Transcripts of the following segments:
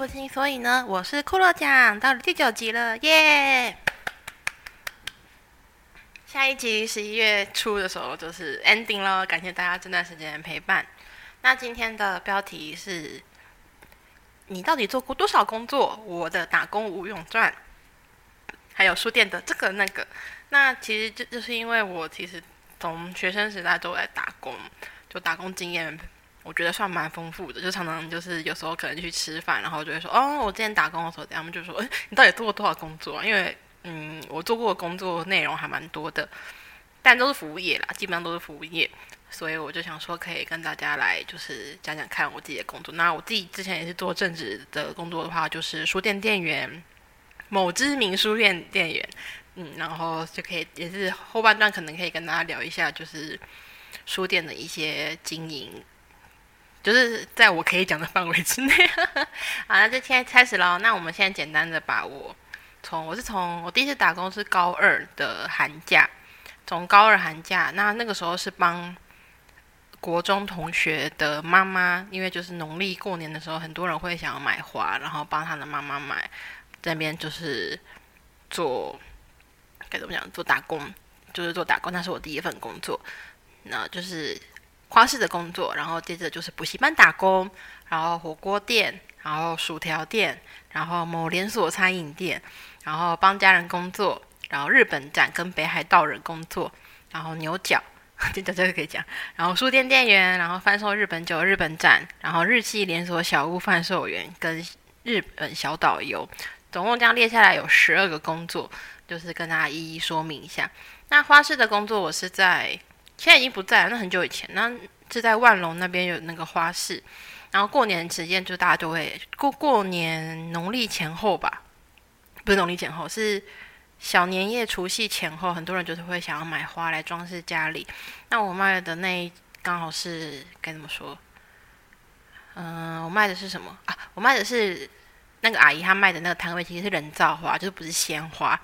不清，所以呢，我是骷髅奖，到了第九集了，耶！下一集十一月初的时候就是 ending 了，感谢大家这段时间的陪伴。那今天的标题是：你到底做过多少工作？我的打工无用传，还有书店的这个那个。那其实就就是因为我其实从学生时代都在打工，就打工经验。我觉得算蛮丰富的，就常常就是有时候可能去吃饭，然后就会说，哦，我之前打工的时候，他们就说，哎，你到底做过多少工作啊？因为，嗯，我做过的工作内容还蛮多的，但都是服务业啦，基本上都是服务业，所以我就想说，可以跟大家来就是讲讲看我自己的工作。那我自己之前也是做正职的工作的话，就是书店店员，某知名书店店员，嗯，然后就可以也是后半段可能可以跟大家聊一下，就是书店的一些经营。就是在我可以讲的范围之内。好，那就现在开始喽。那我们现在简单的把我从我是从我第一次打工是高二的寒假，从高二寒假，那那个时候是帮国中同学的妈妈，因为就是农历过年的时候，很多人会想要买花，然后帮他的妈妈买，这边就是做该怎么讲，做打工，就是做打工，那是我第一份工作，那就是。花式的工作，然后接着就是补习班打工，然后火锅店，然后薯条店，然后某连锁餐饮店，然后帮家人工作，然后日本展跟北海道人工作，然后牛角，这这个可以讲，然后书店店员，然后贩售日本酒日本展，然后日系连锁小屋贩售员跟日本小导游，总共这样列下来有十二个工作，就是跟大家一一说明一下。那花式的工作我是在。现在已经不在了，那很久以前，那是在万隆那边有那个花市，然后过年时间就大家都会过过年农历前后吧，不是农历前后，是小年夜除夕前后，很多人就是会想要买花来装饰家里。那我卖的那刚好是该怎么说？嗯，我卖的是什么啊？我卖的是那个阿姨她卖的那个摊位其实是人造花，就是不是鲜花。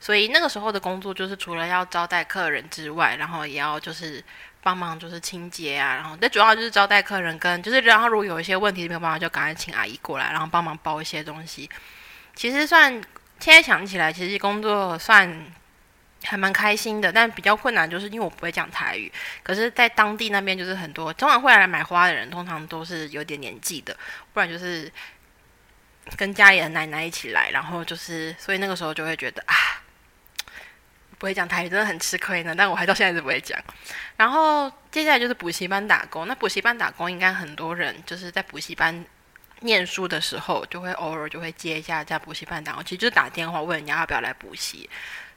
所以那个时候的工作就是除了要招待客人之外，然后也要就是帮忙就是清洁啊，然后但主要就是招待客人跟就是然后如果有一些问题没有办法，就赶快请阿姨过来，然后帮忙包一些东西。其实算现在想起来，其实工作算还蛮开心的，但比较困难就是因为我不会讲台语。可是，在当地那边就是很多通常会来买花的人，通常都是有点年纪的，不然就是跟家里的奶奶一起来，然后就是所以那个时候就会觉得啊。不会讲台语真的很吃亏呢，但我还到现在都不会讲。然后接下来就是补习班打工，那补习班打工应该很多人就是在补习班念书的时候，就会偶尔就会接一下在补习班打工，其实就是打电话问人家要不要来补习。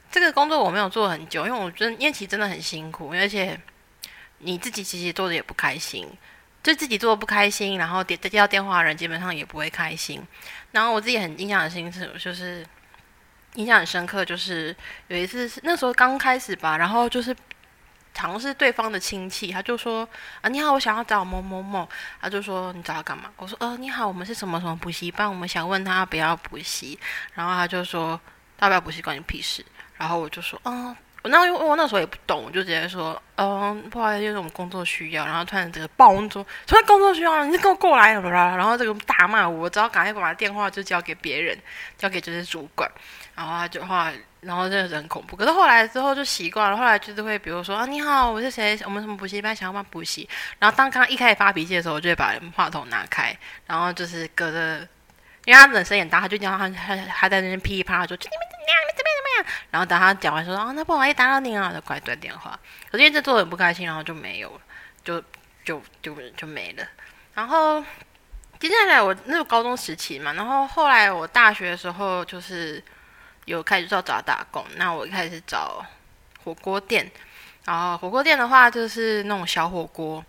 这个工作我没有做很久，因为我觉得念其实真的很辛苦，而且你自己其实做的也不开心，就自己做的不开心，然后接接到电话的人基本上也不会开心。然后我自己很印象很深刻，就是。印象很深刻，就是有一次是那时候刚开始吧，然后就是好像是对方的亲戚，他就说啊你好，我想要找某某某，他就说你找他干嘛？我说呃你好，我们是什么什么补习班，我们想问他不要补习，然后他就说要不要补习关你屁事，然后我就说嗯。我那因为我那时候也不懂，我就直接说，嗯，不好意思，因为我们工作需要。然后突然这个暴风说，突然工作需要，你给我过来了，然后这个大骂我，只好赶快把电话就交给别人，交给就是主管。然后他就话，然后真的是很恐怖。可是后来之后就习惯了，后来就是会比如说啊，你好，我是谁？我们什么补习班想要帮补习。然后当刚一开始发脾气的时候，我就会把话筒拿开，然后就是隔着。因为他本身也大，他就讲他他他在那边噼里啪啦说：“你们怎么样？你们这边怎么样？”然后等他讲完说：“啊，那不好意思打扰您啊。”就快断电话。可是因为这做的很不开心，然后就没有了，就就就就没了。然后接下来我那个高中时期嘛，然后后来我大学的时候就是有开始找找打工。那我一开始找火锅店，然后火锅店的话就是那种小火锅。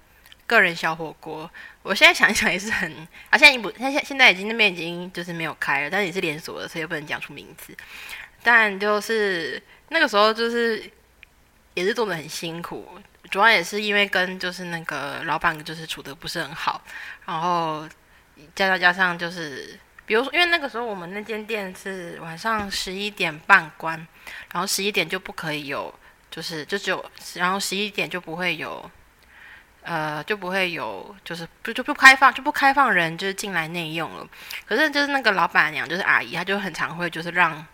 个人小火锅，我现在想一想也是很，啊，现在已经不，现现现在已经那边已经就是没有开了，但是也是连锁的，所以不能讲出名字。但就是那个时候就是也是做的很辛苦，主要也是因为跟就是那个老板就是处的不是很好，然后加加加上就是，比如说因为那个时候我们那间店是晚上十一点半关，然后十一点就不可以有，就是就只有，然后十一点就不会有。呃，就不会有，就是不就不开放，就不开放人就是进来内用了。可是就是那个老板娘，就是阿姨，她就很常会就是让。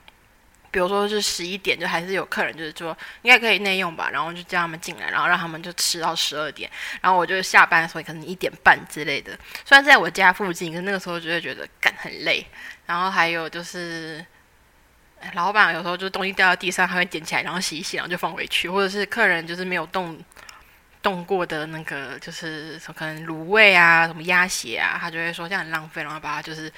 比如说是十一点，就还是有客人，就是说应该可以内用吧，然后就叫他们进来，然后让他们就吃到十二点，然后我就下班的时候可能一点半之类的。虽然在我家附近，可是那个时候就会觉得干很累。然后还有就是，老板有时候就东西掉到地上，他会捡起来，然后洗一洗，然后就放回去，或者是客人就是没有动动过的那个，就是可能卤味啊、什么鸭血啊，他就会说这样很浪费，然后把它就是。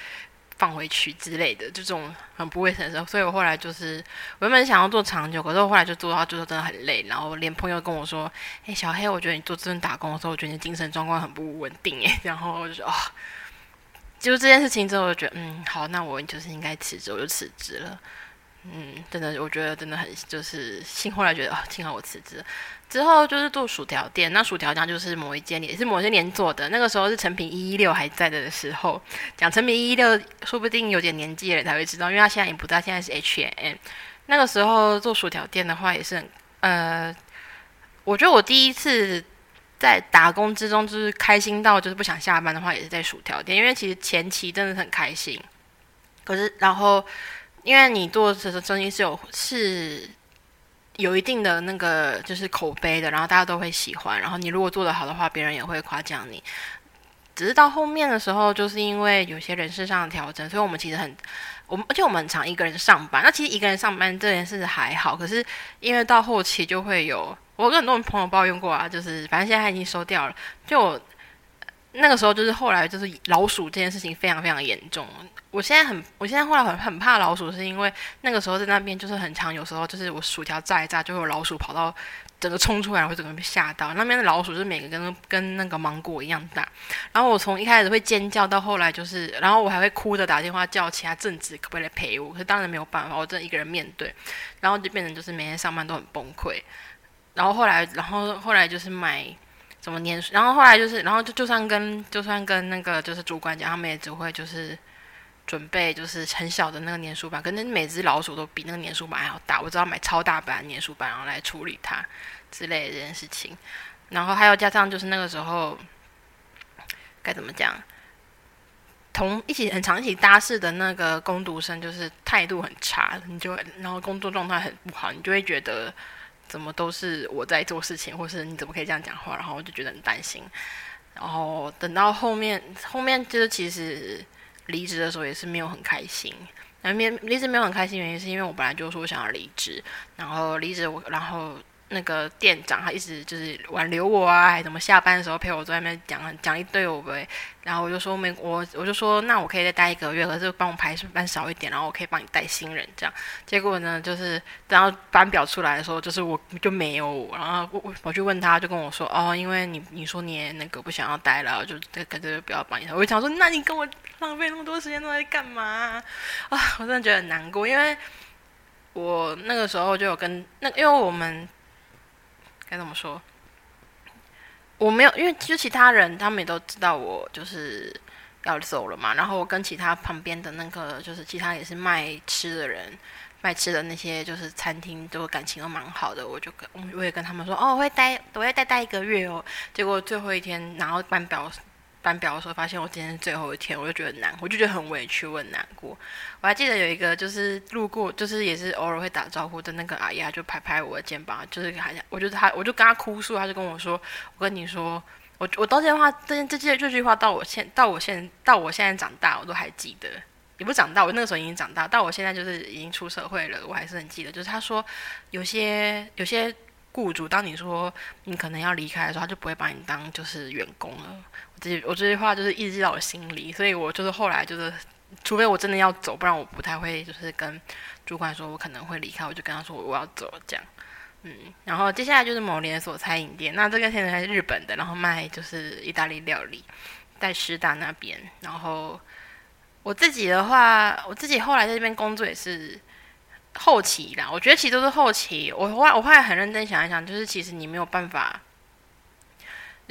放回去之类的，就这种很不卫生的，所以我后来就是我原本想要做长久，可是我后来就做到就是真的很累，然后连朋友跟我说：“哎，小黑，我觉得你做这份打工的时候，我觉得你精神状况很不稳定。”哎，然后我就说：“哦，就这件事情之后，我就觉得嗯，好，那我就是应该辞职，我就辞职了。”嗯，真的，我觉得真的很就是幸，后来觉得啊，幸好我辞职。之后就是做薯条店，那薯条店就是某一间也是某些年做的。那个时候是成品一一六还在的时候，讲成品一一六，说不定有点年纪了才会知道，因为他现在也不在，现在是 H M。那个时候做薯条店的话，也是很呃，我觉得我第一次在打工之中就是开心到就是不想下班的话，也是在薯条店，因为其实前期真的很开心。可是然后因为你做的生意是有是。有一定的那个就是口碑的，然后大家都会喜欢。然后你如果做得好的话，别人也会夸奖你。只是到后面的时候，就是因为有些人事上的调整，所以我们其实很，我们而且我们常一个人上班。那其实一个人上班这件事还好，可是因为到后期就会有，我跟很多朋友抱怨过啊，就是反正现在已经收掉了。就那个时候，就是后来就是老鼠这件事情非常非常严重。我现在很，我现在后来很很怕老鼠，是因为那个时候在那边就是很长，有时候就是我薯条炸一炸，就会有老鼠跑到整个冲出来，会整个被吓到。那边的老鼠是每个跟跟那个芒果一样大。然后我从一开始会尖叫，到后来就是，然后我还会哭着打电话叫其他正职可不可以来陪我，可是当然没有办法，我真的一个人面对。然后就变成就是每天上班都很崩溃。然后后来，然后后来就是买怎么年，然后后来就是，然后就就算跟就算跟那个就是主管讲，他们也只会就是。准备就是很小的那个粘鼠板，可能每只老鼠都比那个粘鼠板还要大。我知道买超大版粘鼠板，然后来处理它之类的这件事情。然后还有加上就是那个时候该怎么讲，同一起很长一起搭事的那个工读生，就是态度很差，你就然后工作状态很不好，你就会觉得怎么都是我在做事情，或是你怎么可以这样讲话？然后我就觉得很担心。然后等到后面后面就是其实。离职的时候也是没有很开心，那面离职没有很开心，原因是因为我本来就说想要离职，然后离职我然后。那个店长他一直就是挽留我啊，还怎么下班的时候陪我在外面讲讲一堆我呗，然后我就说没我我就说那我可以再待一个月，可是帮我排班少一点，然后我可以帮你带新人这样。结果呢，就是等到班表出来的时候，就是我就没有我，然后我我去问他，就跟我说哦，因为你你说你也那个不想要待了，就感觉不要帮你。我就想说，那你跟我浪费那么多时间都在干嘛啊？我真的觉得很难过，因为我那个时候就有跟那因为我们。该怎么说？我没有，因为就其他人他们也都知道我就是要走了嘛。然后我跟其他旁边的那个，就是其他也是卖吃的人，卖吃的那些就是餐厅，都感情都蛮好的。我就跟我也跟他们说，哦，我会待，我会待待一个月哦。结果最后一天然后班表。班表的时候，发现我今天是最后一天，我就觉得难，我就觉得很委屈，我很难过。我还记得有一个就是路过，就是也是偶尔会打招呼的那个阿姨，就拍拍我的肩膀，就是还想，我就他，我就跟他哭诉，他就跟我说：“我跟你说，我我到这句话，这这这这句话到我现到我现到我现在长大，我都还记得。也不长大，我那个时候已经长大，到我现在就是已经出社会了，我还是很记得。就是他说，有些有些雇主，当你说你可能要离开的时候，他就不会把你当就是员工了。”我这句话就是一直在我心里，所以我就是后来就是，除非我真的要走，不然我不太会就是跟主管说我可能会离开，我就跟他说我要走这样。嗯，然后接下来就是某连锁餐饮店，那这个现在是日本的，然后卖就是意大利料理，在师大那边。然后我自己的话，我自己后来在这边工作也是后期啦，我觉得其实都是后期。我后来我后来很认真想一想，就是其实你没有办法。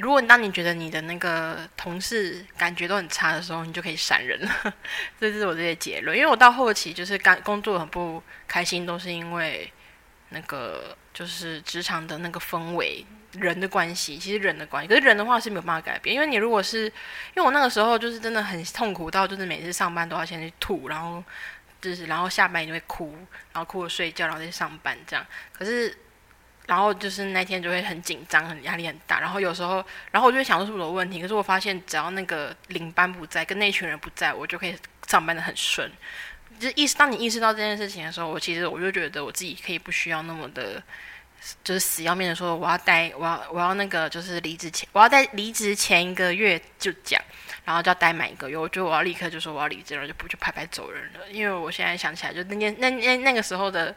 如果当你觉得你的那个同事感觉都很差的时候，你就可以闪人了。这是我这些结论。因为我到后期就是刚工作很不开心，都是因为那个就是职场的那个氛围、人的关系，其实人的关系，可是人的话是没有办法改变，因为你如果是，因为我那个时候就是真的很痛苦到，就是每次上班都要先去吐，然后就是然后下班就会哭，然后哭着睡觉，然后再上班这样，可是。然后就是那天就会很紧张，很压力很大。然后有时候，然后我就会想说是不是有问题。可是我发现，只要那个领班不在，跟那群人不在，我就可以上班的很顺。就意识，当你意识到这件事情的时候，我其实我就觉得我自己可以不需要那么的，就是死要面的说我要待，我要我要那个就是离职前，我要在离职前一个月就讲，然后就要待满一个月。我觉得我要立刻就说我要离职了，就不就拍拍走人了。因为我现在想起来，就那天那那那个时候的。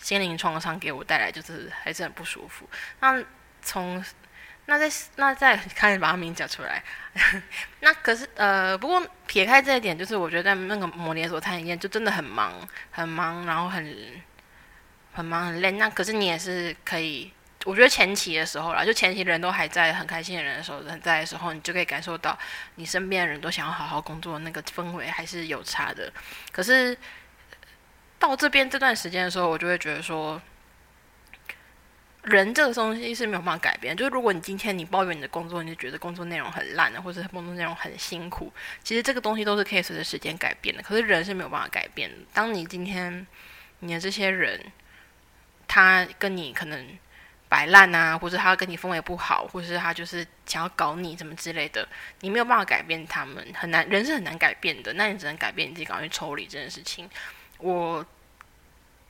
心灵创伤给我带来就是还是很不舒服。那从那在那再开始把他名讲出来，那可是呃，不过撇开这一点，就是我觉得在那个摩连锁餐饮业就真的很忙，很忙，然后很很忙很累。那可是你也是可以，我觉得前期的时候啦，就前期人都还在很开心的人的时候，人在的时候，你就可以感受到你身边的人都想要好好工作，那个氛围还是有差的。可是。到这边这段时间的时候，我就会觉得说，人这个东西是没有办法改变。就是如果你今天你抱怨你的工作，你就觉得工作内容很烂的，或者工作内容很辛苦，其实这个东西都是可以随着时间改变的。可是人是没有办法改变的。当你今天你的这些人，他跟你可能摆烂啊，或者他跟你氛围不好，或者是他就是想要搞你什么之类的，你没有办法改变他们，很难，人是很难改变的。那你只能改变你自己，赶快去抽离这件事情。我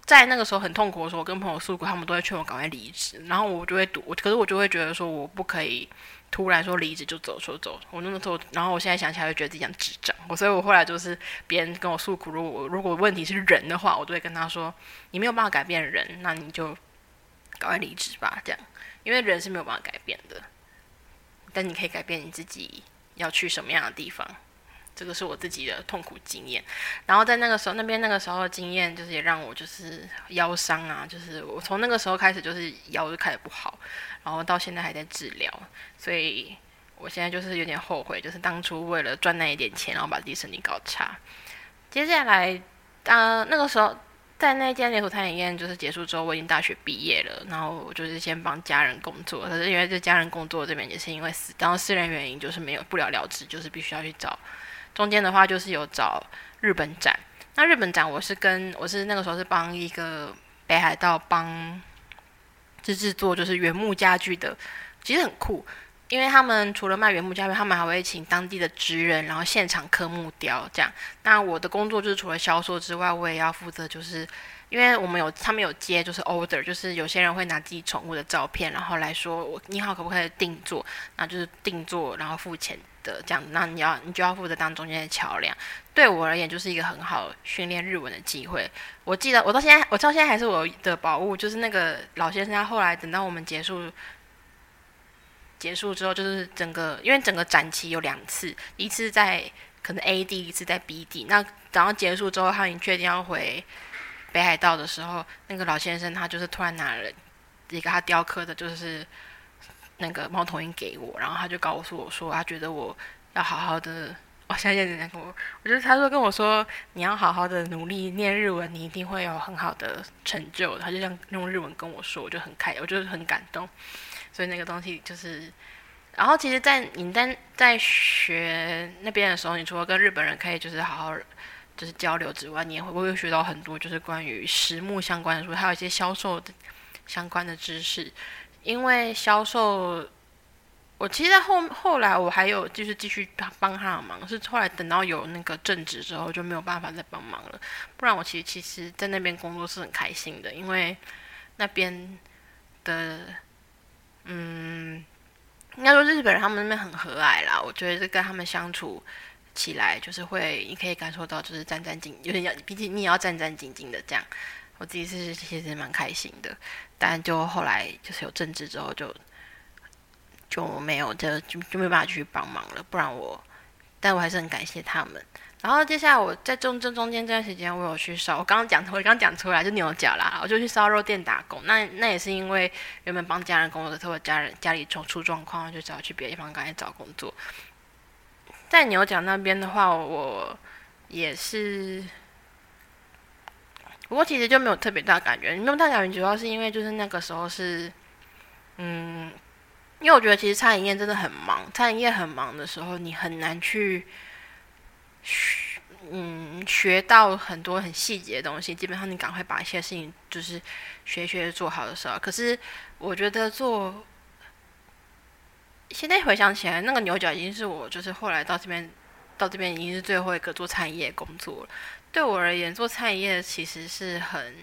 在那个时候很痛苦的时候，我跟朋友诉苦，他们都会劝我赶快离职，然后我就会赌，可是我就会觉得说我不可以突然说离职就走，说走。我那个时候，然后我现在想起来，就觉得自己像智障。我所以，我后来就是别人跟我诉苦，如果如果问题是人的话，我都会跟他说，你没有办法改变人，那你就赶快离职吧，这样，因为人是没有办法改变的，但你可以改变你自己要去什么样的地方。这个是我自己的痛苦经验，然后在那个时候，那边那个时候的经验，就是也让我就是腰伤啊，就是我从那个时候开始就是腰就开始不好，然后到现在还在治疗，所以我现在就是有点后悔，就是当初为了赚那一点钱，然后把自己身体搞差。接下来，呃，那个时候在那间连锁餐饮业就是结束之后，我已经大学毕业了，然后我就是先帮家人工作，可是因为这家人工作这边也是因为私，然后私人原因就是没有不了了之，就是必须要去找。中间的话就是有找日本展，那日本展我是跟我是那个时候是帮一个北海道帮制制作就是原木家具的，其实很酷，因为他们除了卖原木家具，他们还会请当地的职人，然后现场刻木雕这样。那我的工作就是除了销售之外，我也要负责就是。因为我们有，他们有接，就是 order，就是有些人会拿自己宠物的照片，然后来说我你好，可不可以定做？那就是定做，然后付钱的这样。那你要，你就要负责当中间的桥梁。对我而言，就是一个很好训练日文的机会。我记得我到现在，我到现在还是我的宝物，就是那个老先生。他后来等到我们结束结束之后，就是整个因为整个展期有两次，一次在可能 A 地，一次在 B 地。那然后结束之后，他已经确定要回。北海道的时候，那个老先生他就是突然拿了一个他雕刻的，就是那个猫头鹰给我，然后他就告诉我说，他觉得我要好好的，我现在在跟我，我觉得他说跟我说，你要好好的努力念日文，你一定会有很好的成就。他就这样用日文跟我说，我就很开，我就很感动。所以那个东西就是，然后其实，在你在在学那边的时候，你除了跟日本人可以就是好好。就是交流之外，你也会不会学到很多，就是关于实木相关的书，还有一些销售的相关的知识。因为销售，我其实在后后来我还有就是继续帮帮他的忙，是后来等到有那个正职之后就没有办法再帮忙了。不然我其实其实在那边工作是很开心的，因为那边的嗯，应该说日本人他们那边很和蔼啦，我觉得跟他们相处。起来就是会，你可以感受到就是战战兢，有点要，毕竟你也要战战兢兢的这样。我自己是其实蛮开心的，但就后来就是有政治之后就就没有，就就就没办法去帮忙了。不然我，但我还是很感谢他们。然后接下来我在中正中间这段时间，我有去烧，我刚刚讲，我刚刚讲出来就牛角啦，我就去烧肉店打工。那那也是因为原本帮家人工作，特别家人家里出出状况，就只好去别的地方赶紧找工作。在牛角那边的话，我也是，不过其实就没有特别大感觉，没有大感觉，主要是因为就是那个时候是，嗯，因为我觉得其实餐饮业真的很忙，餐饮业很忙的时候，你很难去学，嗯，学到很多很细节的东西。基本上你赶快把一些事情就是学学做好的时候，可是我觉得做。现在回想起来，那个牛角已经是我就是后来到这边，到这边已经是最后一个做餐饮业工作了。对我而言，做餐饮业其实是很，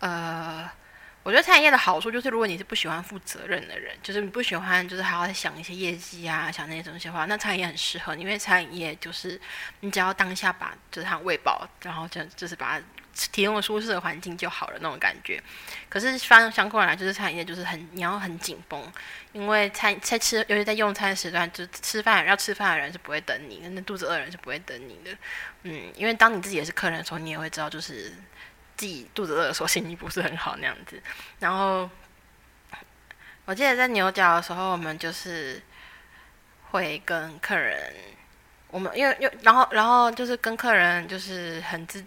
呃，我觉得餐饮业的好处就是，如果你是不喜欢负责任的人，就是你不喜欢就是还要想一些业绩啊，想那些东西的话，那餐饮业很适合你，因为餐饮业就是你只要当下把就是它喂饱，然后就就是把它。提供舒适的环境就好了那种感觉，可是相相过来就是餐饮业就是很你要很紧绷，因为餐在吃，尤其在用餐时段，就吃饭要吃饭的人是不会等你，那肚子饿的人是不会等你的。嗯，因为当你自己也是客人的时候，你也会知道，就是自己肚子饿的时候心情不是很好那样子。然后我记得在牛角的时候，我们就是会跟客人，我们因为又然后然后就是跟客人就是很自。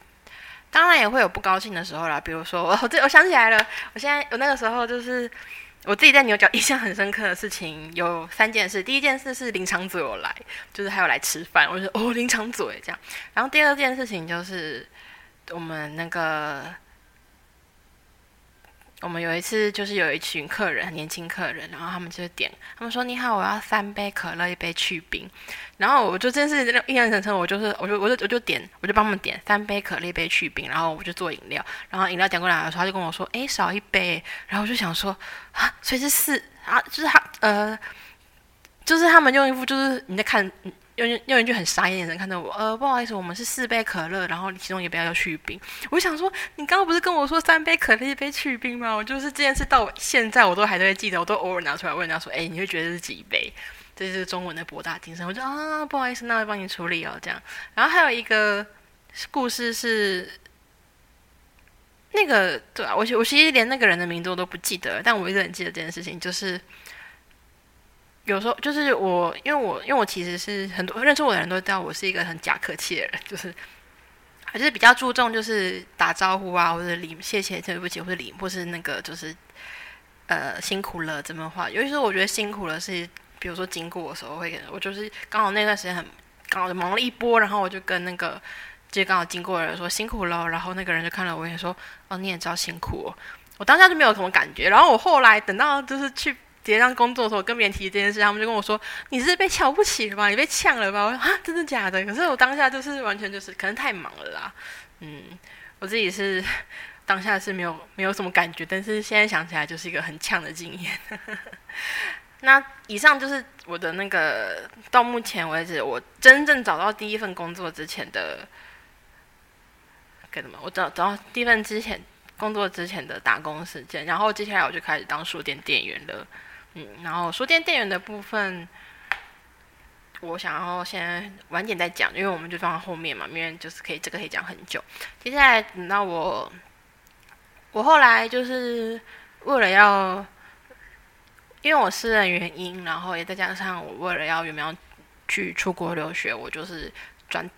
当然也会有不高兴的时候啦，比如说 我这我想起来了，我现在我那个时候就是我自己在牛角印象很深刻的事情有三件事。第一件事是林长嘴有来，就是还有来吃饭，我就说哦林长嘴这样。然后第二件事情就是我们那个。我们有一次就是有一群客人，年轻客人，然后他们就点，他们说：“你好，我要三杯可乐，一杯去冰。”然后我就真是印象深刻，我就是我就我就我就点，我就帮他们点三杯可乐，一杯去冰，然后我就做饮料。然后饮料点过来的时候，他就跟我说：“哎，少一杯。”然后我就想说：“啊，所以是四啊，就是他呃，就是他们用一副就是你在看。”用用一句很傻眼眼神看着我，呃，不好意思，我们是四杯可乐，然后其中一杯要去冰。我想说，你刚刚不是跟我说三杯可乐一杯去冰吗？我就是这件事到现在我都还都会记得，我都偶尔拿出来问人家说，哎，你会觉得是几杯？这是中文的博大精深。我就啊，不好意思，那我帮你处理哦，这样。然后还有一个故事是，那个对啊，我我其实连那个人的名字我都不记得，但我一直很记得这件事情，就是。有时候就是我，因为我因为我其实是很多认识我的人都知道我是一个很假客气的人，就是还是比较注重就是打招呼啊，或者礼谢谢对不起，或者礼或是那个就是呃辛苦了这么话。尤其是我觉得辛苦了是，比如说经过的时候会，我就是刚好那段时间很刚好就忙了一波，然后我就跟那个就刚好经过的人说辛苦了，然后那个人就看了我也说哦你也知道辛苦哦，我当下就没有什么感觉，然后我后来等到就是去。结账工作的时候，跟别人提这件事，他们就跟我说：“你是被瞧不起了吧？你被呛了吧？”我说：“啊，真的假的？”可是我当下就是完全就是可能太忙了啦。嗯，我自己是 当下是没有没有什么感觉，但是现在想起来就是一个很呛的经验。那以上就是我的那个到目前为止我真正找到第一份工作之前的，干什么？我找找到第一份之前工作之前的打工时间，然后接下来我就开始当书店店员了。嗯，然后书店店员的部分，我想要先晚点再讲，因为我们就放在后面嘛，因为就是可以这个可以讲很久。接下来等到我，我后来就是为了要，因为我私人原因，然后也再加上我为了要有没有去出国留学，我就是转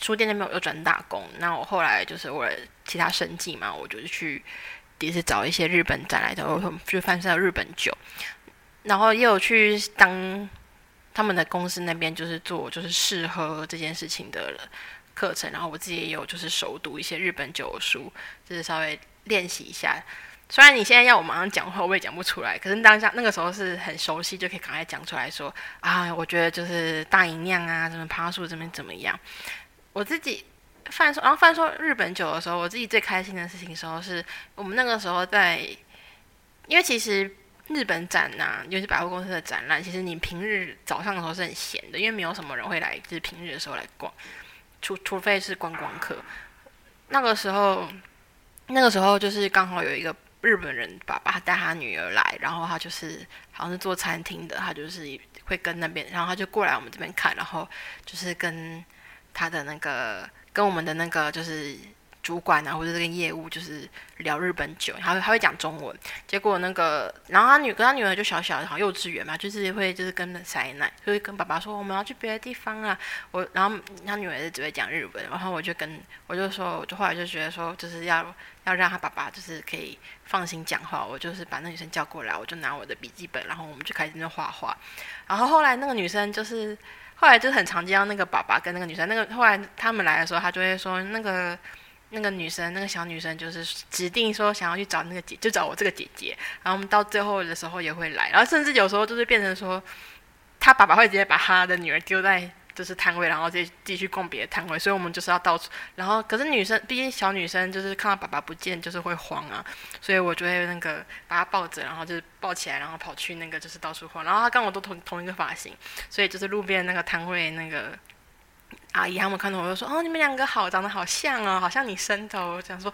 书店那边我又转打工。那我后来就是为了其他生计嘛，我就是去也是找一些日本展来的，我就翻到日本酒。然后也有去当他们的公司那边，就是做就是试喝这件事情的课程。然后我自己也有就是熟读一些日本酒书，就是稍微练习一下。虽然你现在要我马上讲话，我也讲不出来。可是当下那个时候是很熟悉，就可以赶快讲出来说啊，我觉得就是大银酿啊，什么趴树这边怎么样？我自己贩售，然后贩售日本酒的时候，我自己最开心的事情时候是我们那个时候在，因为其实。日本展呐，尤其百货公司的展览，其实你平日早上的时候是很闲的，因为没有什么人会来，就是平日的时候来逛，除除非是观光客。那个时候，那个时候就是刚好有一个日本人爸爸带他女儿来，然后他就是好像是做餐厅的，他就是会跟那边，然后他就过来我们这边看，然后就是跟他的那个跟我们的那个就是主管啊，或者这个业务，就是聊日本酒，他他会讲中文。结果那个，然后他女跟他女儿就小小的，好幼稚园嘛，就是会就是跟着塞奶，就会跟爸爸说我们要去别的地方啊。我然后他女儿是只会讲日文，然后我就跟我就说，我就后来就觉得说，就是要要让他爸爸就是可以放心讲话。我就是把那女生叫过来，我就拿我的笔记本，然后我们就开始那画画。然后后来那个女生就是后来就很常见到那个爸爸跟那个女生，那个后来他们来的时候，他就会说那个。那个女生，那个小女生就是指定说想要去找那个姐，就找我这个姐姐。然后我们到最后的时候也会来，然后甚至有时候就是变成说，他爸爸会直接把他的女儿丢在就是摊位，然后再继续逛别的摊位。所以我们就是要到处。然后可是女生，毕竟小女生就是看到爸爸不见就是会慌啊，所以我就会那个把她抱着，然后就是抱起来，然后跑去那个就是到处晃。然后她跟我都同同一个发型，所以就是路边那个摊位那个。阿姨他们看到我就说：“哦，你们两个好，长得好像哦，好像你生的。”我想说，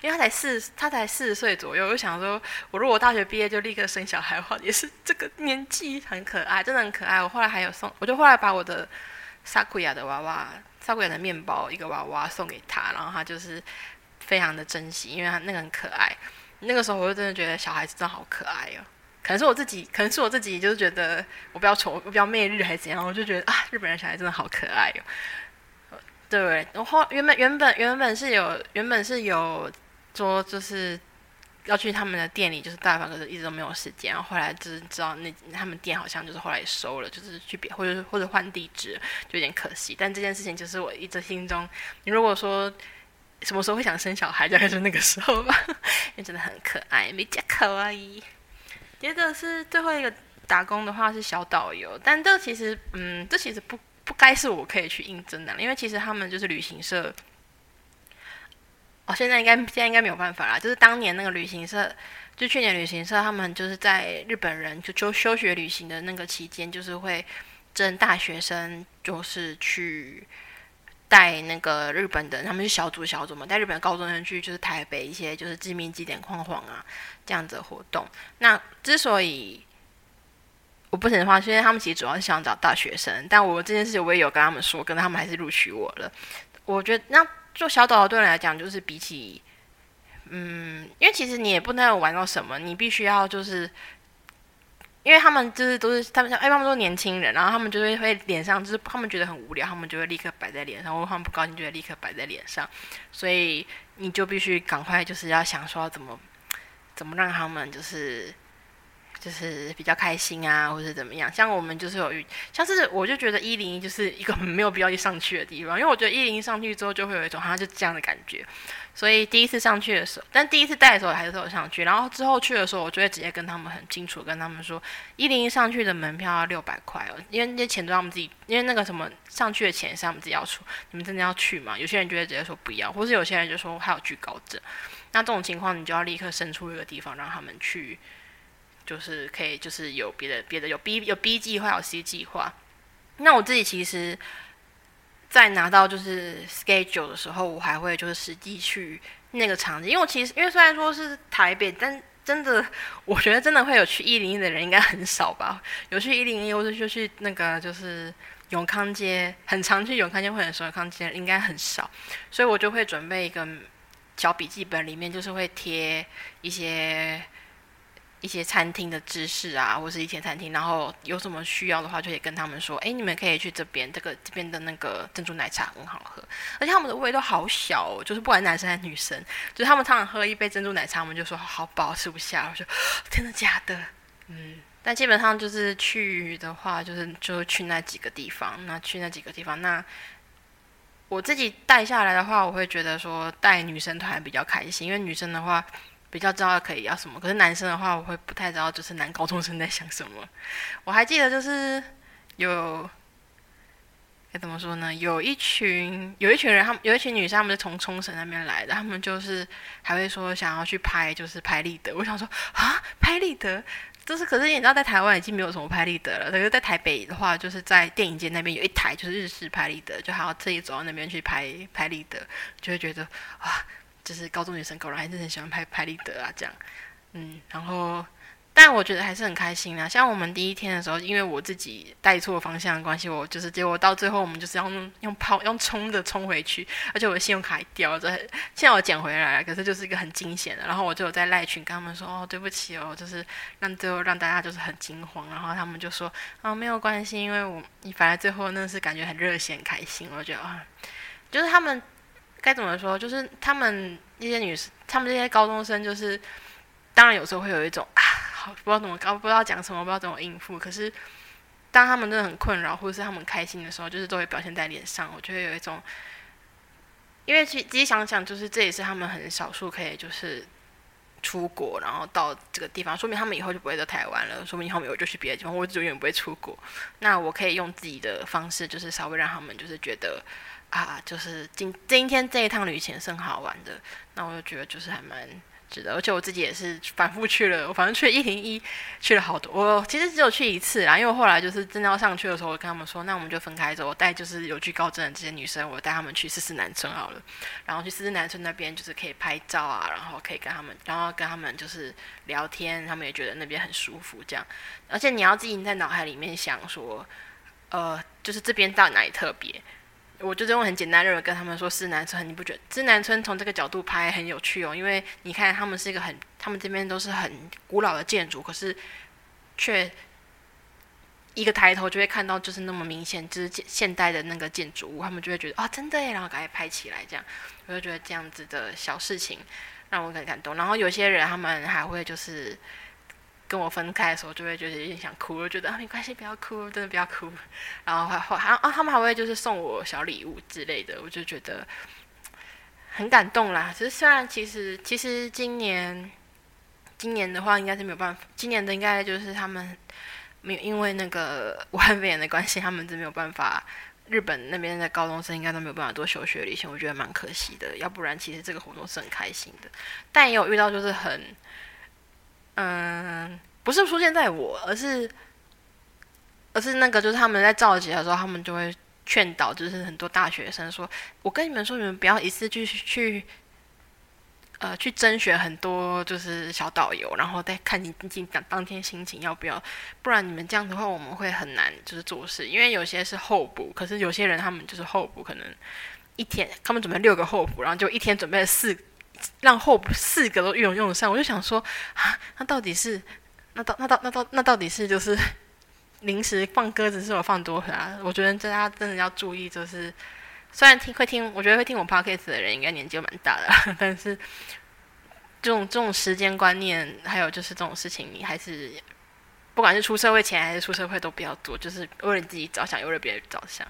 因为他才四，他才四十岁左右，我就想说，我如果大学毕业就立刻生小孩的话，也是这个年纪很可爱，真的很可爱。我后来还有送，我就后来把我的萨库亚的娃娃，萨库亚的面包一个娃娃送给他，然后他就是非常的珍惜，因为他那个很可爱。那个时候我就真的觉得小孩子真的好可爱哦。可能是我自己，可能是我自己，就是觉得我比较丑，我比较媚日还是怎样，我就觉得啊，日本人小孩真的好可爱哦。对，然后原本原本原本是有原本是有说就是要去他们的店里就是拜访，可是一直都没有时间。然后后来就是知道那他们店好像就是后来收了，就是去别或者或者换地址，就有点可惜。但这件事情就是我一直心中，你如果说什么时候会想生小孩，大概是那个时候吧，因为真的很可爱，没借口而已。接着是最后一个打工的话是小导游，但这其实，嗯，这其实不不该是我可以去应征的，因为其实他们就是旅行社。哦，现在应该现在应该没有办法啦，就是当年那个旅行社，就去年旅行社，他们就是在日本人就休休学旅行的那个期间，就是会征大学生，就是去。带那个日本的，他们是小组小组嘛，带日本高中生去就是台北一些就是知名景点晃晃啊，这样子活动。那之所以我不的话，是因为他们其实主要是想找大学生，但我这件事情我也有跟他们说，跟他们还是录取我了。我觉得那做小岛的对来讲，就是比起嗯，因为其实你也不能玩到什么，你必须要就是。因为他们就是都是他们像哎，他们都是年轻人，然后他们就会会脸上就是他们觉得很无聊，他们就会立刻摆在脸上；或他们不高兴，就会立刻摆在脸上。所以你就必须赶快就是要想说怎么怎么让他们就是就是比较开心啊，或者怎么样。像我们就是有像是我就觉得一零一就是一个很没有必要去上去的地方，因为我觉得一零一上去之后就会有一种好像就这样的感觉。所以第一次上去的时候，但第一次带的时候还是有上去，然后之后去的时候，我就会直接跟他们很清楚跟他们说，一零一上去的门票要六百块哦，因为那些钱都他们自己，因为那个什么上去的钱是他们自己要出，你们真的要去吗？有些人就会直接说不要，或是有些人就说还有惧高症，那这种情况你就要立刻伸出一个地方让他们去，就是可以就是有别的别的有 B 有 B 计划有 C 计划，那我自己其实。在拿到就是 schedule 的时候，我还会就是实际去那个场景，因为我其实因为虽然说是台北，但真的我觉得真的会有去一零一的人应该很少吧？有去一零一或者就去那个就是永康街，很常去永康街或者永康街应该很少，所以我就会准备一个小笔记本，里面就是会贴一些。一些餐厅的知识啊，或是一些餐厅，然后有什么需要的话，就可以跟他们说，哎，你们可以去这边，这个这边的那个珍珠奶茶很好喝，而且他们的胃都好小，哦，就是不管男生还是女生，就是他们常常喝一杯珍珠奶茶，我们就说好饱，吃不下，我说真的假的？嗯，但基本上就是去的话，就是就去那几个地方，那去那几个地方，那我自己带下来的话，我会觉得说带女生团比较开心，因为女生的话。比较知道可以要什么，可是男生的话，我会不太知道，就是男高中生在想什么。我还记得就是有该怎么说呢？有一群有一群人，他们有一群女生，他们是从冲绳那边来的，他们就是还会说想要去拍，就是拍立得。我想说啊，拍立得，就是可是你知道，在台湾已经没有什么拍立得了。可是，在台北的话，就是在电影街那边有一台，就是日式拍立得，就还要特意走到那边去拍拍立得，就会觉得哇。就是高中女生，果然还是很喜欢拍拍立得啊，这样，嗯，然后但我觉得还是很开心啊。像我们第一天的时候，因为我自己带错方向的关系，我就是结果到最后我们就是要用用跑用冲的冲回去，而且我的信用卡还掉了，现在我捡回来了，可是就是一个很惊险的。然后我就在赖群跟他们说：“哦，对不起哦，就是让最后让大家就是很惊慌。”然后他们就说：“啊，没有关系，因为我你反正最后那是感觉很热血、很开心。”我觉得啊，就是他们该怎么说，就是他们那些女生，他们这些高中生，就是当然有时候会有一种啊。好不知道怎么搞，不知道讲什么，不知道怎么应付。可是，当他们真的很困扰，或者是他们开心的时候，就是都会表现在脸上。我觉得有一种，因为其实仔细想想，就是这也是他们很少数可以就是出国，然后到这个地方，说明他们以后就不会在台湾了。说明以后我就去别的地方，我永远不会出国。那我可以用自己的方式，就是稍微让他们就是觉得啊，就是今今天这一趟旅行是很好玩的。那我就觉得就是还蛮。值得，而且我自己也是反复去了，我反正去了一零一，去了好多。我其实只有去一次啦，因为后来就是真的要上去的时候，我跟他们说，那我们就分开走。我带就是有惧高症的这些女生，我带他们去四四南村好了。然后去四四南村那边就是可以拍照啊，然后可以跟他们，然后跟他们就是聊天，他们也觉得那边很舒服这样。而且你要自己在脑海里面想说，呃，就是这边到底哪里特别。我就用很简单认为跟他们说，思南村，你不觉得思南村从这个角度拍很有趣哦？因为你看，他们是一个很，他们这边都是很古老的建筑，可是却一个抬头就会看到，就是那么明显，就是现现代的那个建筑物，他们就会觉得啊，真的耶，然后赶快拍起来，这样，我就觉得这样子的小事情让我很感动。然后有些人他们还会就是。跟我分开的时候，就会觉得有点想哭，就觉得啊没关系，不要哭，真的不要哭。然后还还啊，他们还会就是送我小礼物之类的，我就觉得很感动啦。其实虽然其实其实今年今年的话应该是没有办法，今年的应该就是他们没有因为那个武汉肺炎的关系，他们是没有办法。日本那边的高中生应该都没有办法做休学旅行，我觉得蛮可惜的。要不然其实这个活动是很开心的，但也有遇到就是很。嗯，不是出现在我，而是，而是那个，就是他们在召集的时候，他们就会劝导，就是很多大学生说：“我跟你们说，你们不要一次去去，呃，去甄选很多就是小导游，然后再看你今当当天心情要不要，不然你们这样的话，我们会很难就是做事，因为有些是候补，可是有些人他们就是候补，可能一天他们准备六个候补，然后就一天准备了四。”让后四个都用用得上，我就想说啊，那到底是那到那到那到那到底是就是 临时放鸽子是我放多狠啊？我觉得大家真的要注意，就是虽然听会听，我觉得会听我 podcast 的人应该年纪蛮大的，但是这种这种时间观念，还有就是这种事情，你还是不管是出社会前还是出社会都不要做，就是为了自己着想，为了别人着想。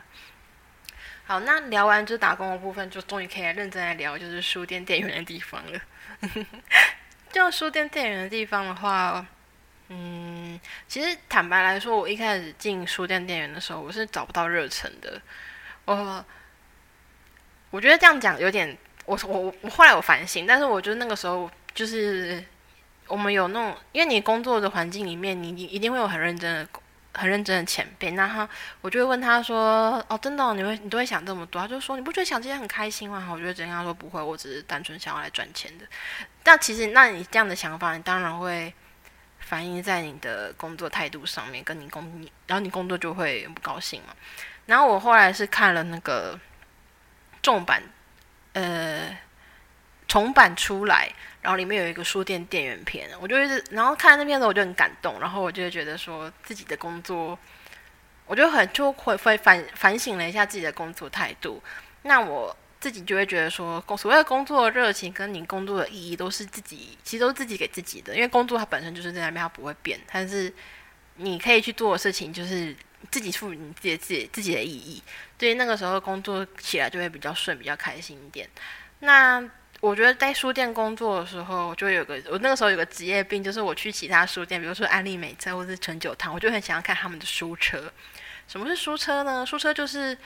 好，那聊完就打工的部分，就终于可以认真来聊，就是书店店员的地方了。就书店店员的地方的话，嗯，其实坦白来说，我一开始进书店店员的时候，我是找不到热忱的。我我觉得这样讲有点，我我我后来我反省，但是我觉得那个时候就是我们有那种，因为你工作的环境里面，你你一定会有很认真的。很认真的前辈，那他我就会问他说：“哦，真的，你会你都会想这么多？”他就说：“你不觉得想这些很开心吗？”我觉得怎样说不会，我只是单纯想要来赚钱的。但其实，那你这样的想法，你当然会反映在你的工作态度上面，跟你工你，然后你工作就会不高兴嘛。然后我后来是看了那个重版，呃，重版出来。然后里面有一个书店店员片，我就一直，然后看那片子我就很感动，然后我就觉得说自己的工作，我就很就会会反反省了一下自己的工作态度。那我自己就会觉得说，所谓的工作热情跟你工作的意义都是自己，其实都是自己给自己的，因为工作它本身就是在那边，它不会变。但是你可以去做的事情，就是自己赋予你自己自己自己的意义，所以那个时候工作起来就会比较顺，比较开心一点。那。我觉得在书店工作的时候，就有个我那个时候有个职业病，就是我去其他书店，比如说安利美在或是陈九堂，我就很想要看他们的书车。什么是书车呢？书车就是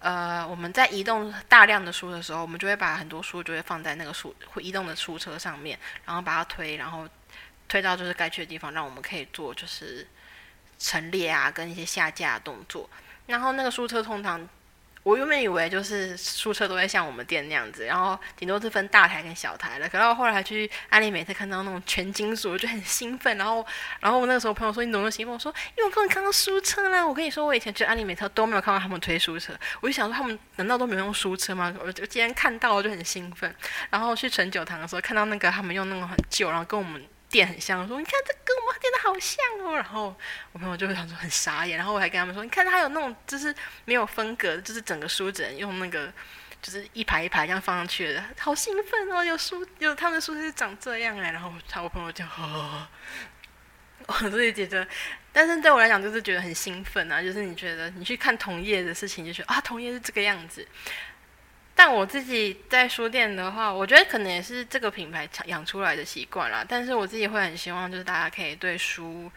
呃我们在移动大量的书的时候，我们就会把很多书就会放在那个书会移动的书车上面，然后把它推，然后推到就是该去的地方，让我们可以做就是陈列啊跟一些下架的动作。然后那个书车通常。我原本以为就是书车都会像我们店那样子，然后顶多是分大台跟小台的。可是我后来去安利美特看到那种全金属，我就很兴奋。然后，然后我那个时候朋友说你怎么兴奋？我说因为我刚看到书车啦。我跟你说，我以前去安利美特都没有看到他们推书车，我就想说他们难道都没有用书车吗？我就今天看到我就很兴奋。然后去陈酒堂的时候看到那个他们用那种很旧，然后跟我们。店很像，说你看这跟我们店的好像哦。然后我朋友就会想说很傻眼，然后我还跟他们说，你看他有那种就是没有分隔，就是整个书只能用那个就是一排一排这样放上去的，好兴奋哦！有书有他们的书是长这样哎。然后他我朋友就，我自己觉得，但是对我来讲就是觉得很兴奋啊，就是你觉得你去看同业的事情，就觉得啊同业是这个样子。但我自己在书店的话，我觉得可能也是这个品牌养出来的习惯啦。但是我自己会很希望，就是大家可以对书，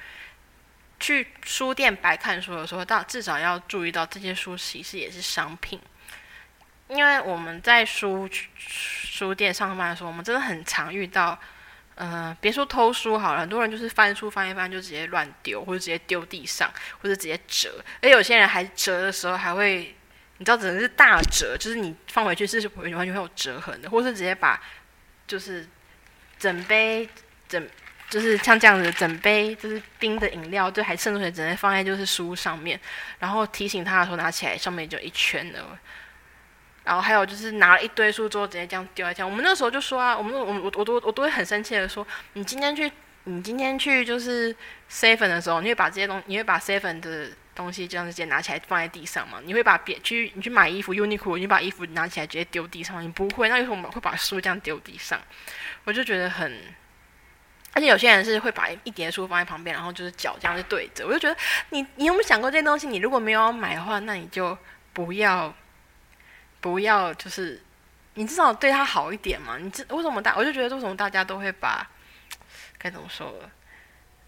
去书店白看书的时候，到至少要注意到这些书其实也是商品。因为我们在书书店上班的时候，我们真的很常遇到，呃，别说偷书好了，很多人就是翻书翻一翻就直接乱丢，或者直接丢地上，或者直接折。而有些人还折的时候还会。你知道，只能是大折，就是你放回去是完全会有折痕的，或是直接把就是整杯整就是像这样子整杯就是冰的饮料，就还剩出水，直接放在就是书上面，然后提醒他的时候拿起来，上面就一圈的。然后还有就是拿了一堆书之后直接这样丢在这样。我们那时候就说啊，我们我我我都我都会很生气的说，你今天去你今天去就是 seven 的时候，你会把这些东你会把 seven 的。东西这样直接拿起来放在地上吗？你会把别去你去买衣服，Uniqlo，你把衣服拿起来直接丢地上？你不会，那为什么会把书这样丢地上？我就觉得很，而且有些人是会把一叠书放在旁边，然后就是脚这样子对着。我就觉得你你有没有想过这些东西？你如果没有买的话，那你就不要不要，就是你至少对他好一点嘛。你这为什么大？我就觉得为什么大家都会把该怎么说？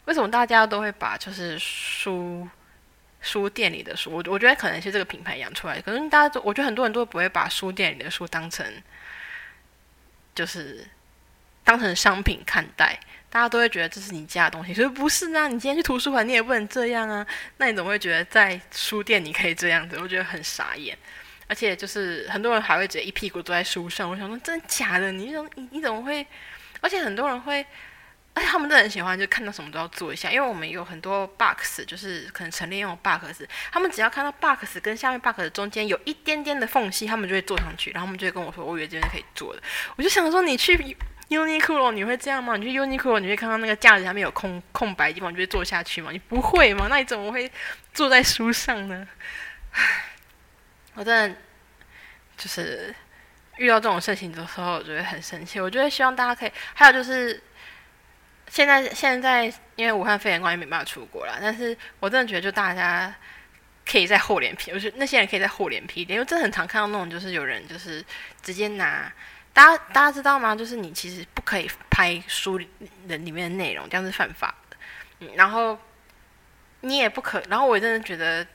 为什么大家都会把就是书？书店里的书，我我觉得可能是这个品牌养出来。可能大家都，我觉得很多人都不会把书店里的书当成，就是当成商品看待。大家都会觉得这是你家的东西，所以不是啊？你今天去图书馆，你也不能这样啊。那你怎么会觉得在书店你可以这样子？我觉得很傻眼。而且就是很多人还会直接一屁股坐在书上。我想说，真的假的？你怎你你怎么会？而且很多人会。而且他们真的很喜欢，就看到什么都要做一下。因为我们有很多 box，就是可能陈列用 box，他们只要看到 box 跟下面 box 中间有一点点的缝隙，他们就会坐上去，然后他们就会跟我说：“我以为这边可以坐的。”我就想说：“你去 Uniqlo 你会这样吗？你去 Uniqlo 你会看到那个架子下面有空空白的地方，你就会坐下去吗？你不会吗？那你怎么会坐在书上呢？”，我真的就是遇到这种事情的时候，我觉得很生气。我觉得希望大家可以，还有就是。现在现在因为武汉肺炎关系没办法出国了，但是我真的觉得就大家可以在厚脸皮，我觉得那些人可以在厚脸皮一点，因为真的很常看到那种就是有人就是直接拿，大家大家知道吗？就是你其实不可以拍书的里面的内容，这样是犯法的。嗯，然后你也不可，然后我真的觉得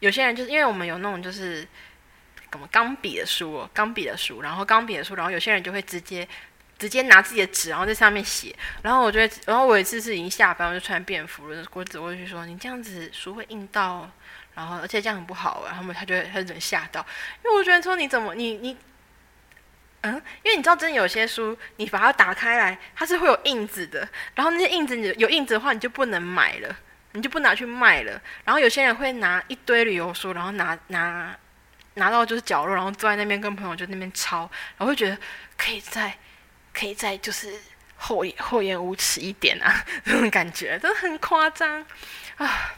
有些人就是因为我们有那种就是什么钢笔的书，哦钢笔的书，然后钢笔的书，然后有些人就会直接。直接拿自己的纸，然后在上面写。然后我觉得，然后我有一次是已经下班，我就穿便服了，我走过去说：“你这样子书会印到，然后而且这样很不好。”然后他就他就吓到，因为我觉得说你怎么你你，嗯，因为你知道，真的有些书你把它打开来，它是会有印子的。然后那些印子你有印子的话，你就不能买了，你就不拿去卖了。然后有些人会拿一堆旅游书，然后拿拿拿到就是角落，然后坐在那边跟朋友就那边抄，然后会觉得可以在。可以再就是厚厚颜无耻一点啊，那种感觉真的很夸张啊！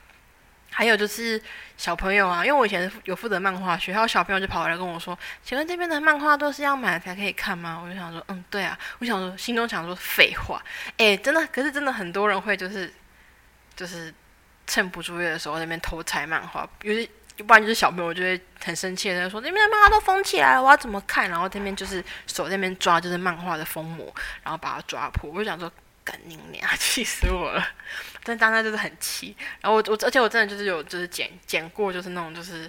还有就是小朋友啊，因为我以前有负责漫画学校，小朋友就跑来跟我说：“请问这边的漫画都是要买才可以看吗？”我就想说：“嗯，对啊。”我想说，心中想说废话，哎，真的，可是真的很多人会就是就是趁不注意的时候那边偷拆漫画，有些。要不然就是小朋友就会很生气的说：“那边的漫画都封起来了，我要怎么看？”然后这边就是手那边抓，就是漫画的封膜，然后把它抓破。我就想说：“干你娘，气死我了！”但当时就是很气。然后我我而且我真的就是有就是剪剪过，就是那种就是，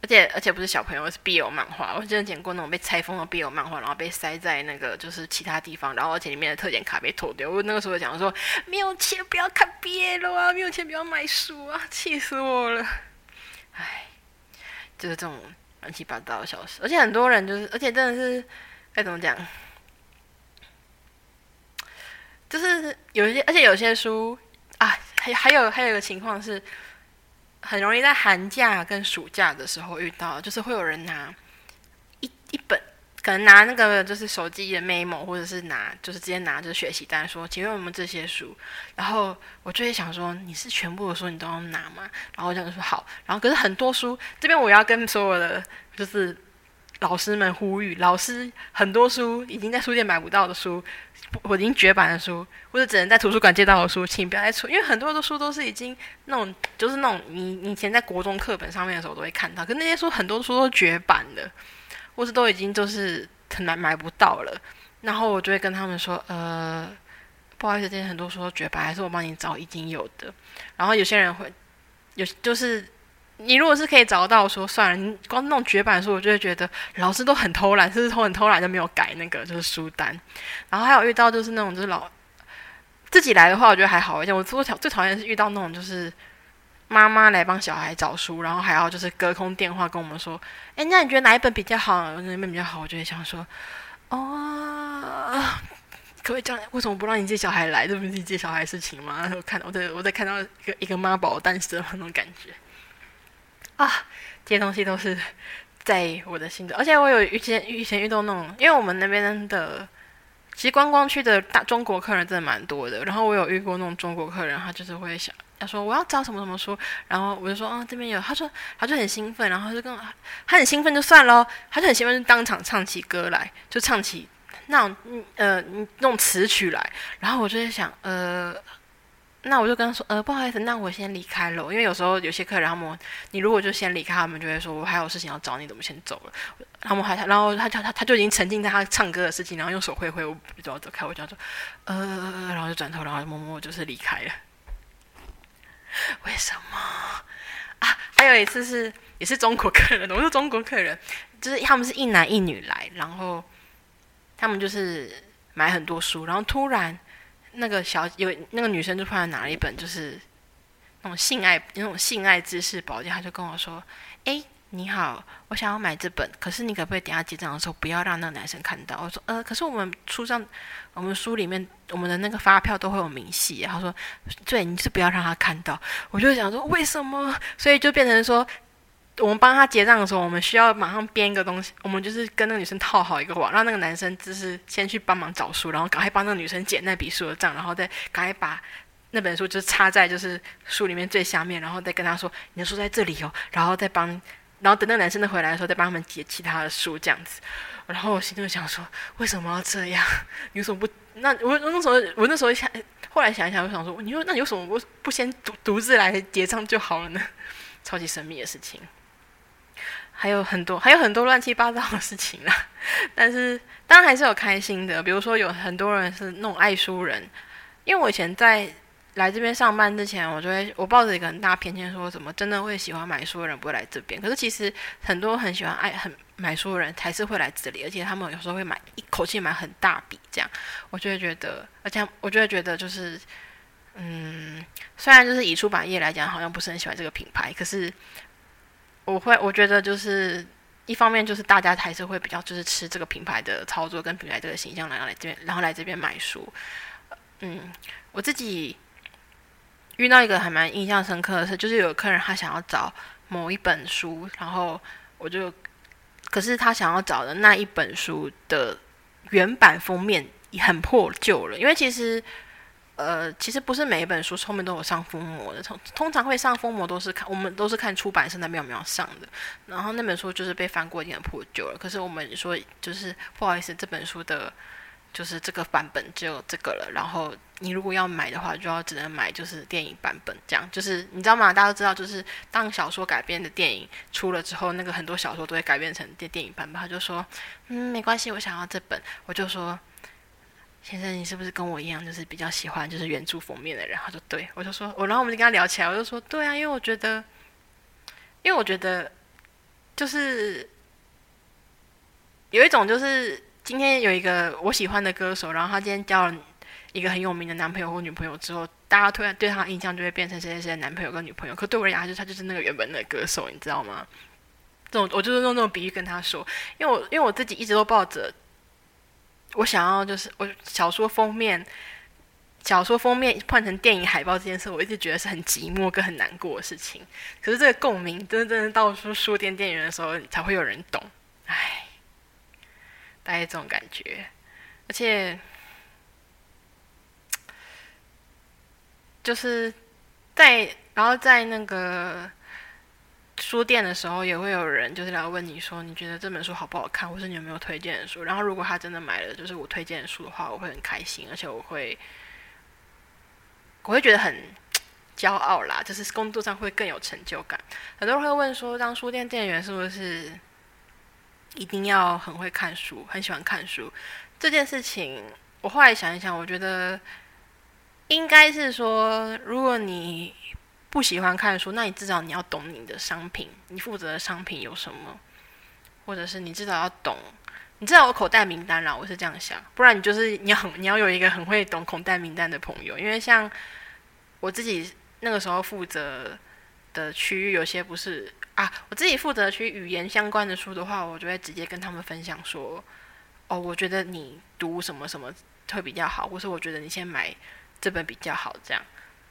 而且而且不是小朋友，是 BL 漫画。我真的剪过那种被拆封的 BL 漫画，然后被塞在那个就是其他地方，然后而且里面的特点卡被偷掉。我那个时候讲说：“没有钱不要看 BL 啊，没有钱不要买书啊！”气死我了。唉，就是这种乱七八糟的小事，而且很多人就是，而且真的是该怎么讲，就是有一些，而且有些书啊，还还有还有一个情况是，很容易在寒假跟暑假的时候遇到，就是会有人拿一一本。可能拿那个就是手机的 memo，或者是拿就是直接拿着学习单说，请问我们这些书，然后我就会想说，你是全部的书你都要拿吗？然后我就说好，然后可是很多书这边我要跟所有的就是老师们呼吁，老师很多书已经在书店买不到的书，我已经绝版的书，或者只能在图书馆借到的书，请不要再出，因为很多的书都是已经那种就是那种你以前在国中课本上面的时候都会看到，可那些书很多书都绝版的。或是都已经就是很难买不到了，然后我就会跟他们说，呃，不好意思，这些很多书都绝版，还是我帮你找已经有的。然后有些人会有，就是你如果是可以找到，说算了，你光弄绝版书，我就会觉得老师都很偷懒，是不是很偷懒就没有改那个就是书单。然后还有遇到就是那种就是老自己来的话，我觉得还好一点。我最讨最讨厌是遇到那种就是。妈妈来帮小孩找书，然后还要就是隔空电话跟我们说：“哎，那你觉得哪一本比较好？哪一本比较好？”我就会想说：“哦，可不可以这样？为什么不让你接小孩来？这不是接小孩事情吗？”我看，我在我在看到一个一个妈宝诞生那种感觉啊！这些东西都是在我的心中，而且我有遇见以前遇到那种，因为我们那边的其实观光区的大中国客人真的蛮多的，然后我有遇过那种中国客人，他就是会想。他说我要找什么什么书，然后我就说啊这边有，他说他就很兴奋，然后就跟他很兴奋就算了，他就很兴奋就当场唱起歌来，就唱起那种呃那种词曲来，然后我就在想呃，那我就跟他说呃不好意思，那我先离开了，因为有时候有些客人他们你如果就先离开，他们就会说我还有事情要找你，怎么先走了？他们还然后他他他他就已经沉浸在他唱歌的事情，然后用手挥挥我就要走开，我就要说呃，然后就转头，然后默默就是离开了。为什么啊？还有一次是也是中国客人，我是中国客人，就是他们是一男一女来，然后他们就是买很多书，然后突然那个小有那个女生就突然拿了一本就是那种性爱那种性爱知识宝典，他就跟我说：“哎。”你好，我想要买这本，可是你可不可以等下结账的时候不要让那个男生看到？我说，呃，可是我们书上，我们书里面，我们的那个发票都会有明细。他说，对，你是不要让他看到。我就想说，为什么？所以就变成说，我们帮他结账的时候，我们需要马上编一个东西，我们就是跟那个女生套好一个网，让那个男生就是先去帮忙找书，然后赶快帮那个女生结那笔书的账，然后再赶快把那本书就插在就是书里面最下面，然后再跟他说，你的书在这里哦，然后再帮。然后等那男生的回来的时候，再帮他们结其他的书这样子。然后我心中想说，为什么要这样？你为什么不？那我我那时候我那时候想，后来想一想，我想说，你说那有什么不不先独独自来结账就好了呢？超级神秘的事情，还有很多还有很多乱七八糟的事情啦。但是当然还是有开心的，比如说有很多人是那种爱书人，因为我以前在。来这边上班之前，我就会我抱着一个很大偏见，说什么真的会喜欢买书的人不会来这边。可是其实很多很喜欢爱很买书的人才是会来这里，而且他们有时候会买一口气买很大笔这样。我就会觉得，而且我就会觉得就是，嗯，虽然就是以出版业来讲，好像不是很喜欢这个品牌，可是我会我觉得就是一方面就是大家还是会比较就是吃这个品牌的操作跟品牌这个形象然后来这边，然后来这边买书。嗯，我自己。遇到一个还蛮印象深刻的事，就是有客人他想要找某一本书，然后我就，可是他想要找的那一本书的原版封面很破旧了，因为其实，呃，其实不是每一本书后面都有上封膜的，通通常会上封膜都是看我们都是看出版社那边有没有上的，然后那本书就是被翻过一点破旧了，可是我们说就是不好意思，这本书的。就是这个版本就这个了，然后你如果要买的话，就要只能买就是电影版本，这样就是你知道吗？大家都知道，就是当小说改编的电影出了之后，那个很多小说都会改编成电电影版本。他就说，嗯，没关系，我想要这本。我就说，先生，你是不是跟我一样，就是比较喜欢就是原著封面的人？他说，对。我就说，我然后我们就跟他聊起来，我就说，对啊，因为我觉得，因为我觉得，就是有一种就是。今天有一个我喜欢的歌手，然后他今天交了一个很有名的男朋友或女朋友之后，大家突然对他的印象就会变成谁谁谁的男朋友跟女朋友。可对我而言，就他就是那个原本的歌手，你知道吗？这种我就是用这种比喻跟他说，因为我因为我自己一直都抱着我想要就是我小说封面。小说封面换成电影海报这件事，我一直觉得是很寂寞跟很难过的事情。可是这个共鸣，真的真的到书书店店员的时候，才会有人懂。唉，大概这种感觉。而且，就是在然后在那个书店的时候，也会有人就是来问你说，你觉得这本书好不好看，或是你有没有推荐的书。然后，如果他真的买了就是我推荐的书的话，我会很开心，而且我会。我会觉得很骄傲啦，就是工作上会更有成就感。很多人会问说，当书店店员是不是一定要很会看书，很喜欢看书？这件事情，我后来想一想，我觉得应该是说，如果你不喜欢看书，那你至少你要懂你的商品，你负责的商品有什么，或者是你至少要懂，你至少有口袋名单啦。我是这样想，不然你就是你要你要有一个很会懂口袋名单的朋友，因为像。我自己那个时候负责的区域有些不是啊，我自己负责去语言相关的书的话，我就会直接跟他们分享说，哦，我觉得你读什么什么会比较好，或是我觉得你先买这本比较好，这样。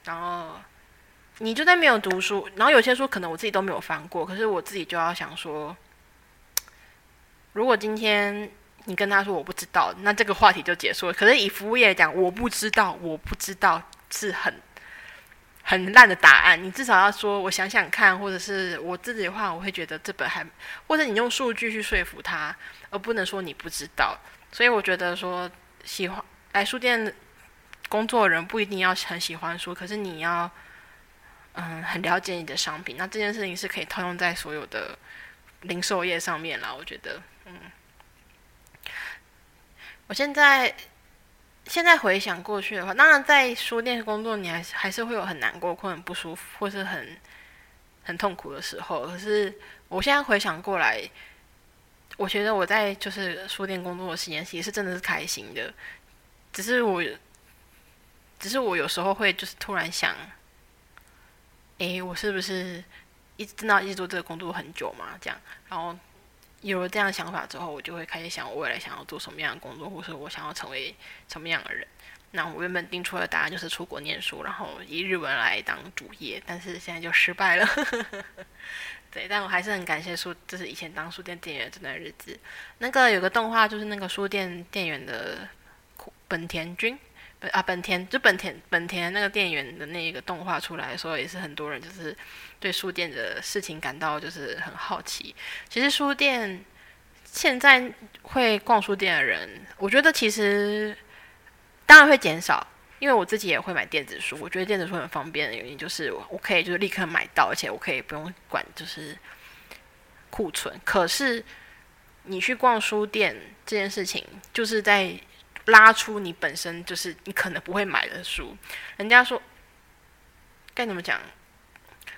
然后你就在没有读书，然后有些书可能我自己都没有翻过，可是我自己就要想说，如果今天你跟他说我不知道，那这个话题就结束了。可是以服务业讲，我不知道，我不知道是很。很烂的答案，你至少要说，我想想看，或者是我自己的话，我会觉得这本还，或者你用数据去说服他，而不能说你不知道。所以我觉得说，喜欢来书店工作的人不一定要很喜欢书，可是你要，嗯，很了解你的商品。那这件事情是可以套用在所有的零售业上面啦。我觉得，嗯，我现在。现在回想过去的话，当然在书店工作，你还是还是会有很难过、或很不舒服，或是很很痛苦的时候。可是我现在回想过来，我觉得我在就是书店工作的时间，其实是真的是开心的。只是我，只是我有时候会就是突然想，诶，我是不是一直真的一直做这个工作很久嘛？这样，然后。有了这样的想法之后，我就会开始想我未来想要做什么样的工作，或是我想要成为什么样的人。那我原本定出的答案就是出国念书，然后以日文来当主业，但是现在就失败了。对，但我还是很感谢书，就是以前当书店店员这段日子。那个有个动画，就是那个书店店员的本田君。啊，本田就本田本田那个店员的那一个动画出来的时候，也是很多人就是对书店的事情感到就是很好奇。其实书店现在会逛书店的人，我觉得其实当然会减少，因为我自己也会买电子书。我觉得电子书很方便的原因就是我可以就是立刻买到，而且我可以不用管就是库存。可是你去逛书店这件事情，就是在。拉出你本身就是你可能不会买的书，人家说该怎么讲？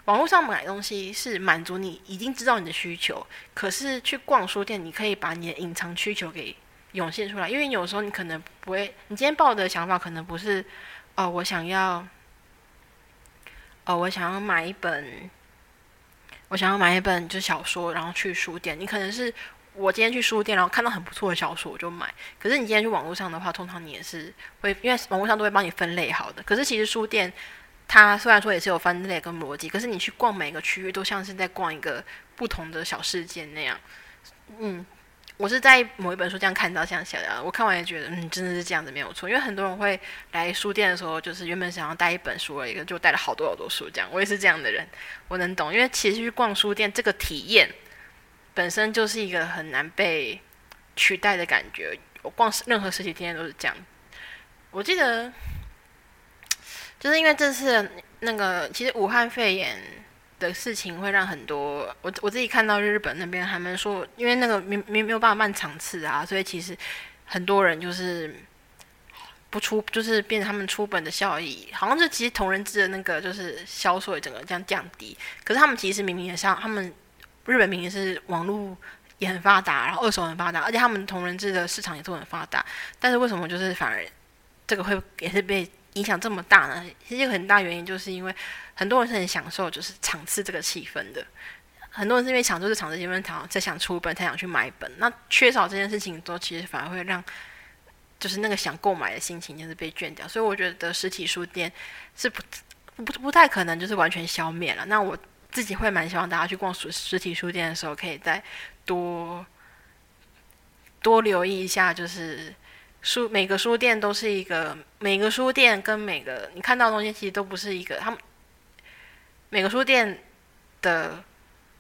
网络上买东西是满足你已经知道你的需求，可是去逛书店，你可以把你的隐藏需求给涌现出来。因为有时候你可能不会，你今天抱的想法可能不是哦，我想要哦，我想要买一本，我想要买一本就小说，然后去书店。你可能是。我今天去书店，然后看到很不错的小说，我就买。可是你今天去网络上的话，通常你也是会，因为网络上都会帮你分类好的。可是其实书店，它虽然说也是有分类跟逻辑，可是你去逛每个区域，都像是在逛一个不同的小世界那样。嗯，我是在某一本书这样看到这样写的，我看完也觉得，嗯，真的是这样子没有错。因为很多人会来书店的时候，就是原本想要带一本书而已，就带了好多好多书这样。我也是这样的人，我能懂。因为其实去逛书店这个体验。本身就是一个很难被取代的感觉。我逛任何实体店都是这样。我记得，就是因为这次那个，其实武汉肺炎的事情会让很多我我自己看到日本那边他们说，因为那个没没没有办法办场次啊，所以其实很多人就是不出，就是变成他们出本的效益，好像是其实同人志的那个就是销售也整个这样降低。可是他们其实明明也像他们。日本明明是网络也很发达，然后二手很发达，而且他们同人志的市场也都很发达，但是为什么就是反而这个会也是被影响这么大呢？其实一个很大原因就是因为很多人是很享受就是场次这个气氛的，很多人是因为抢这抢这积分，才才想出本，才想去买本。那缺少这件事情之后，其实反而会让就是那个想购买的心情就是被倦掉。所以我觉得实体书店是不不不太可能就是完全消灭了。那我自己会蛮希望大家去逛实实体书店的时候，可以再多多留意一下，就是书每个书店都是一个每个书店跟每个你看到的东西其实都不是一个，他们每个书店的。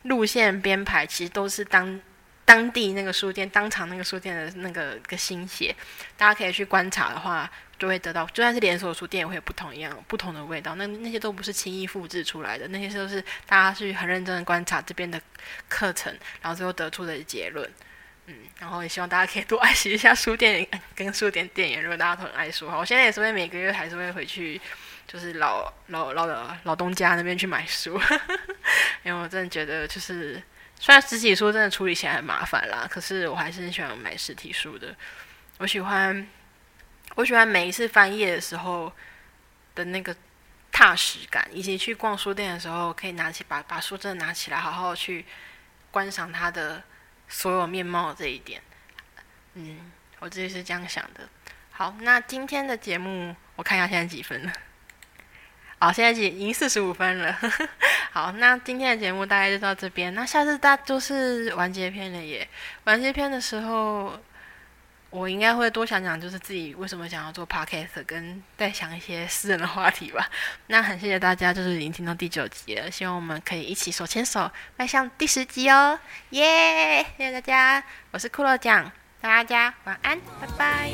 路线编排其实都是当当地那个书店当场那个书店的那个个心血，大家可以去观察的话，就会得到，就算是连锁书店也会有不同一样不同的味道。那那些都不是轻易复制出来的，那些都是大家去很认真的观察这边的课程，然后最后得出的结论。嗯，然后也希望大家可以多爱惜一下书店 跟书店店员，如果大家都很爱书哈，我现在也是会每个月还是会回去。就是老老老的老东家那边去买书，因为我真的觉得，就是虽然实体书真的处理起来很麻烦啦，可是我还是很喜欢买实体书的。我喜欢，我喜欢每一次翻页的时候的那个踏实感，以及去逛书店的时候，可以拿起把把书真的拿起来，好好去观赏它的所有面貌这一点。嗯，我自己是这样想的。好，那今天的节目，我看一下现在几分了。好，现在已经四十五分了。好，那今天的节目大概就到这边。那下次大就是完结篇了耶。完结篇的时候，我应该会多想想，就是自己为什么想要做 podcast，跟再想一些私人的话题吧。那很谢谢大家，就是已经听到第九集了。希望我们可以一起手牵手迈向第十集哦。耶！谢谢大家，我是骷髅酱，大家晚安，拜拜。